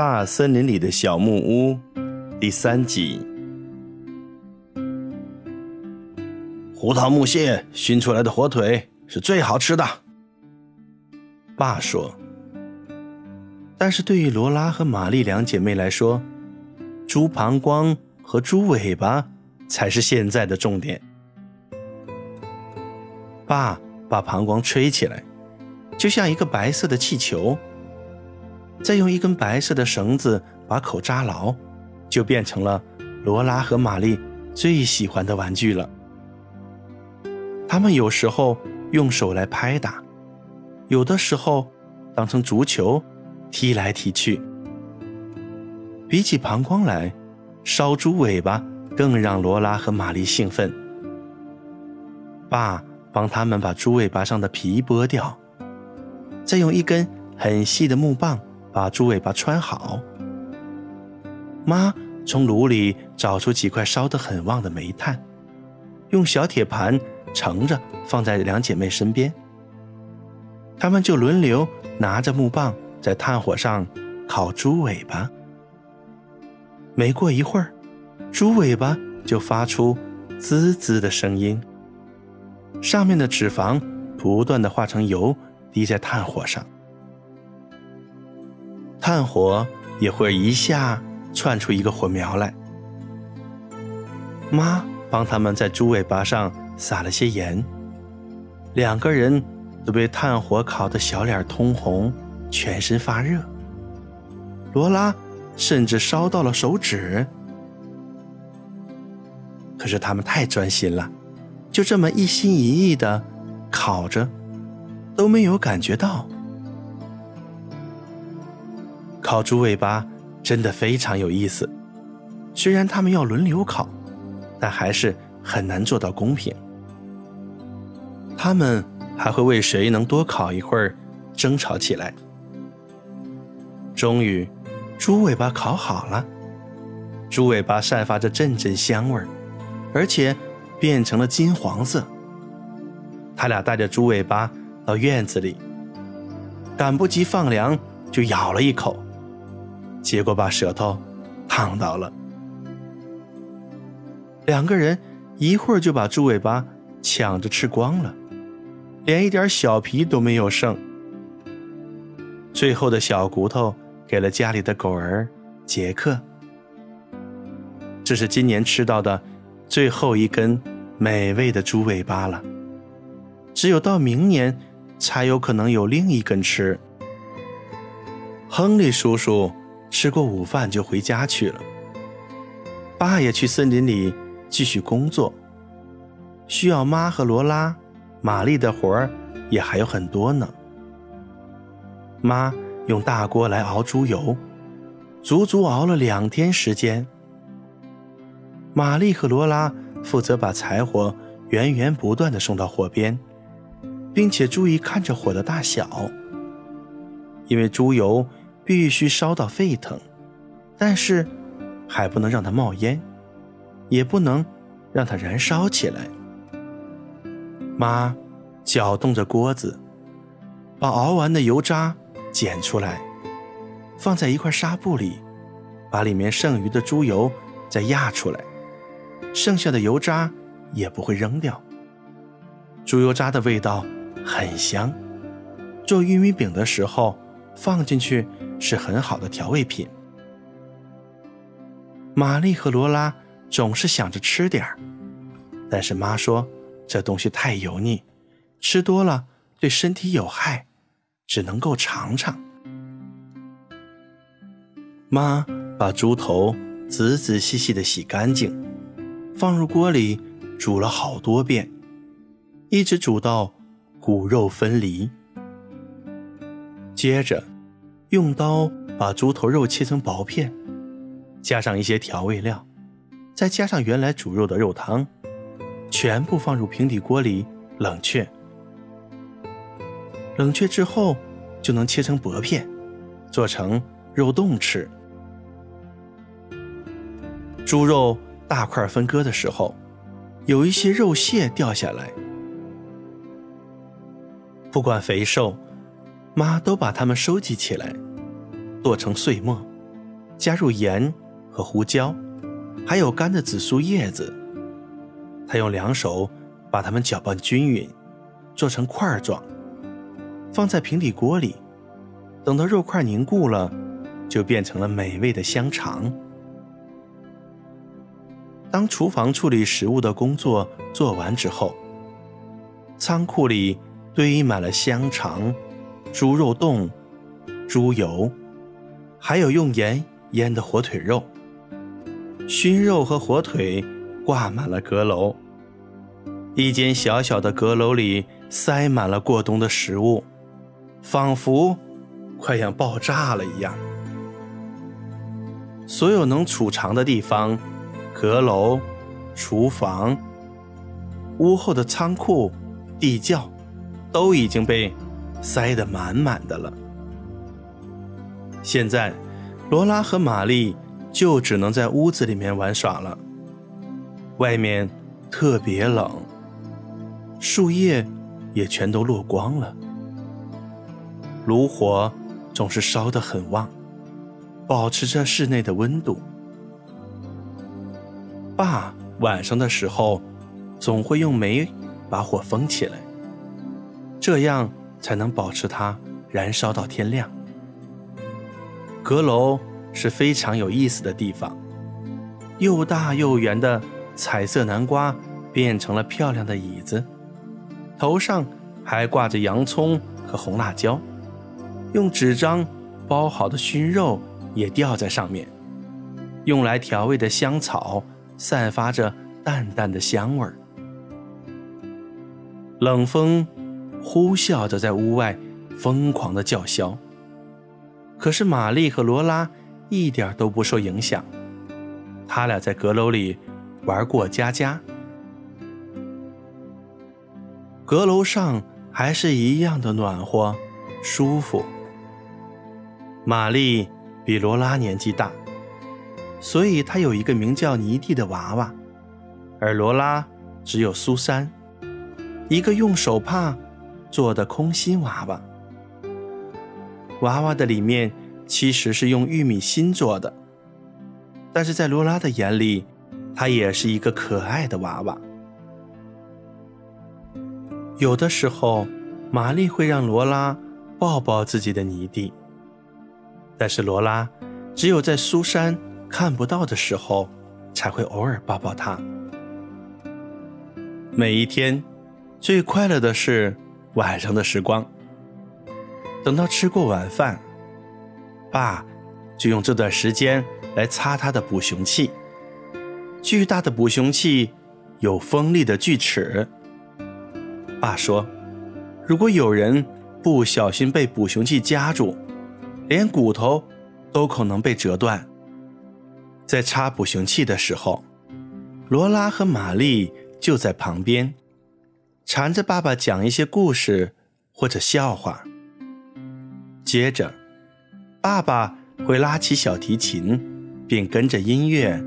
大森林里的小木屋第三集。胡桃木屑熏出来的火腿是最好吃的，爸说。但是对于罗拉和玛丽两姐妹来说，猪膀胱和猪尾巴才是现在的重点。爸把膀胱吹起来，就像一个白色的气球。再用一根白色的绳子把口扎牢，就变成了罗拉和玛丽最喜欢的玩具了。他们有时候用手来拍打，有的时候当成足球踢来踢去。比起膀胱来，烧猪尾巴更让罗拉和玛丽兴奋。爸帮他们把猪尾巴上的皮剥掉，再用一根很细的木棒。把猪尾巴穿好。妈从炉里找出几块烧得很旺的煤炭，用小铁盘盛着放在两姐妹身边。她们就轮流拿着木棒在炭火上烤猪尾巴。没过一会儿，猪尾巴就发出滋滋的声音，上面的脂肪不断的化成油，滴在炭火上。炭火也会一下窜出一个火苗来。妈帮他们在猪尾巴上撒了些盐，两个人都被炭火烤得小脸通红，全身发热。罗拉甚至烧到了手指。可是他们太专心了，就这么一心一意的烤着，都没有感觉到。烤猪尾巴真的非常有意思，虽然他们要轮流烤，但还是很难做到公平。他们还会为谁能多烤一会儿争吵起来。终于，猪尾巴烤好了，猪尾巴散发着阵阵香味儿，而且变成了金黄色。他俩带着猪尾巴到院子里，赶不及放凉，就咬了一口。结果把舌头烫到了，两个人一会儿就把猪尾巴抢着吃光了，连一点小皮都没有剩。最后的小骨头给了家里的狗儿杰克。这是今年吃到的最后一根美味的猪尾巴了，只有到明年才有可能有另一根吃。亨利叔叔。吃过午饭就回家去了。爸也去森林里继续工作，需要妈和罗拉、玛丽的活儿也还有很多呢。妈用大锅来熬猪油，足足熬了两天时间。玛丽和罗拉负责把柴火源源不断的送到火边，并且注意看着火的大小，因为猪油。必须烧到沸腾，但是还不能让它冒烟，也不能让它燃烧起来。妈搅动着锅子，把熬完的油渣捡出来，放在一块纱布里，把里面剩余的猪油再压出来，剩下的油渣也不会扔掉。猪油渣的味道很香，做玉米饼的时候放进去。是很好的调味品。玛丽和罗拉总是想着吃点儿，但是妈说这东西太油腻，吃多了对身体有害，只能够尝尝。妈把猪头仔仔细细的洗干净，放入锅里煮了好多遍，一直煮到骨肉分离。接着。用刀把猪头肉切成薄片，加上一些调味料，再加上原来煮肉的肉汤，全部放入平底锅里冷却。冷却之后就能切成薄片，做成肉冻吃。猪肉大块分割的时候，有一些肉屑掉下来，不管肥瘦。妈都把它们收集起来，剁成碎末，加入盐和胡椒，还有干的紫苏叶子。他用两手把它们搅拌均匀，做成块状，放在平底锅里。等到肉块凝固了，就变成了美味的香肠。当厨房处理食物的工作做完之后，仓库里堆满了香肠、猪肉冻、猪油，还有用盐腌的火腿肉。熏肉和火腿挂满了阁楼，一间小小的阁楼里塞满了过冬的食物，仿佛快要爆炸了一样。所有能储藏的地方。阁楼、厨房、屋后的仓库、地窖，都已经被塞得满满的了。现在，罗拉和玛丽就只能在屋子里面玩耍了。外面特别冷，树叶也全都落光了，炉火总是烧得很旺，保持着室内的温度。爸晚上的时候，总会用煤把火封起来，这样才能保持它燃烧到天亮。阁楼是非常有意思的地方，又大又圆的彩色南瓜变成了漂亮的椅子，头上还挂着洋葱和红辣椒，用纸张包好的熏肉也吊在上面，用来调味的香草。散发着淡淡的香味儿，冷风呼啸着在屋外疯狂的叫嚣。可是玛丽和罗拉一点都不受影响，他俩在阁楼里玩过家家。阁楼上还是一样的暖和、舒服。玛丽比罗拉年纪大。所以，她有一个名叫泥地的娃娃，而罗拉只有苏珊，一个用手帕做的空心娃娃。娃娃的里面其实是用玉米芯做的，但是在罗拉的眼里，它也是一个可爱的娃娃。有的时候，玛丽会让罗拉抱抱自己的泥地，但是罗拉只有在苏珊。看不到的时候，才会偶尔抱抱他。每一天，最快乐的事晚上的时光。等到吃过晚饭，爸就用这段时间来擦他的捕熊器。巨大的捕熊器有锋利的锯齿。爸说，如果有人不小心被捕熊器夹住，连骨头都可能被折断。在擦捕熊器的时候，罗拉和玛丽就在旁边，缠着爸爸讲一些故事或者笑话。接着，爸爸会拉起小提琴，并跟着音乐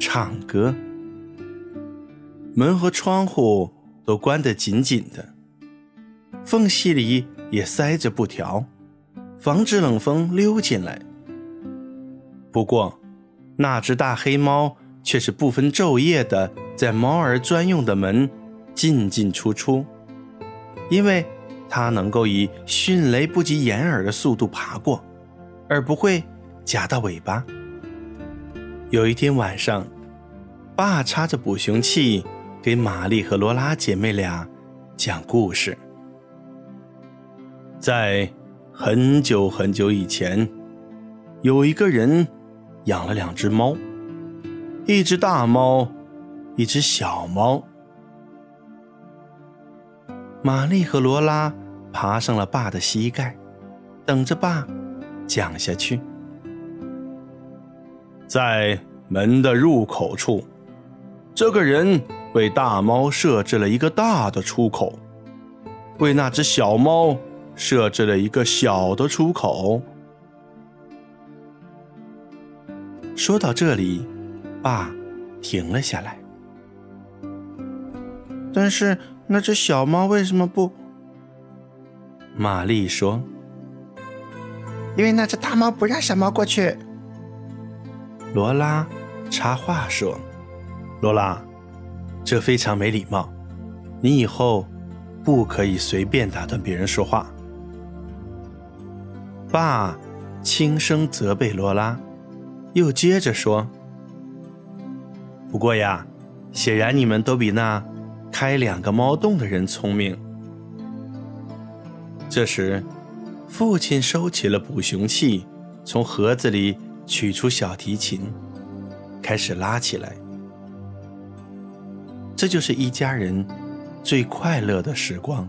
唱歌。门和窗户都关得紧紧的，缝隙里也塞着布条，防止冷风溜进来。不过，那只大黑猫却是不分昼夜的在猫儿专用的门进进出出，因为它能够以迅雷不及掩耳的速度爬过，而不会夹到尾巴。有一天晚上，爸插着捕熊器给玛丽和罗拉姐妹俩讲故事。在很久很久以前，有一个人。养了两只猫，一只大猫，一只小猫。玛丽和罗拉爬上了爸的膝盖，等着爸讲下去。在门的入口处，这个人为大猫设置了一个大的出口，为那只小猫设置了一个小的出口。说到这里，爸停了下来。但是那只小猫为什么不？玛丽说：“因为那只大猫不让小猫过去。”罗拉插话说：“罗拉，这非常没礼貌，你以后不可以随便打断别人说话。”爸轻声责备罗拉，又接着说：“不过呀，显然你们都比那开两个猫洞的人聪明。”这时，父亲收起了捕熊器，从盒子里取出小提琴，开始拉起来。这就是一家人最快乐的时光。